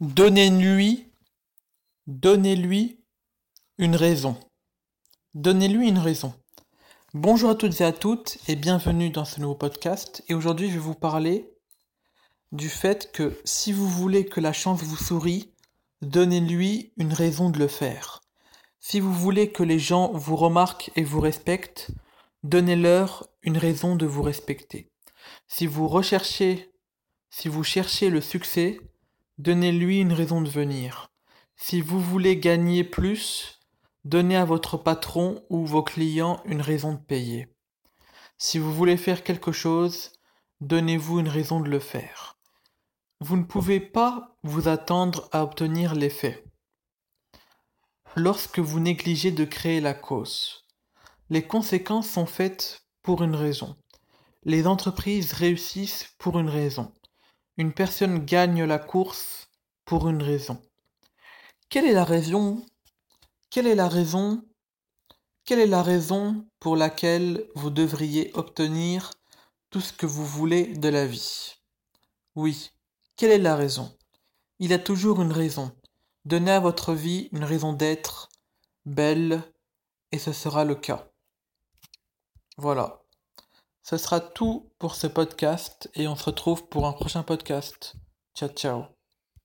Donnez-lui, donnez-lui une raison. Donnez-lui une raison. Bonjour à toutes et à toutes et bienvenue dans ce nouveau podcast. Et aujourd'hui, je vais vous parler du fait que si vous voulez que la chance vous sourie, donnez-lui une raison de le faire. Si vous voulez que les gens vous remarquent et vous respectent, donnez-leur une raison de vous respecter. Si vous recherchez, si vous cherchez le succès, Donnez-lui une raison de venir. Si vous voulez gagner plus, donnez à votre patron ou vos clients une raison de payer. Si vous voulez faire quelque chose, donnez-vous une raison de le faire. Vous ne pouvez pas vous attendre à obtenir l'effet. Lorsque vous négligez de créer la cause, les conséquences sont faites pour une raison. Les entreprises réussissent pour une raison. Une personne gagne la course pour une raison. Quelle est la raison Quelle est la raison Quelle est la raison pour laquelle vous devriez obtenir tout ce que vous voulez de la vie? Oui, quelle est la raison? Il y a toujours une raison. Donnez à votre vie une raison d'être belle et ce sera le cas. Voilà. Ce sera tout pour ce podcast et on se retrouve pour un prochain podcast. Ciao ciao.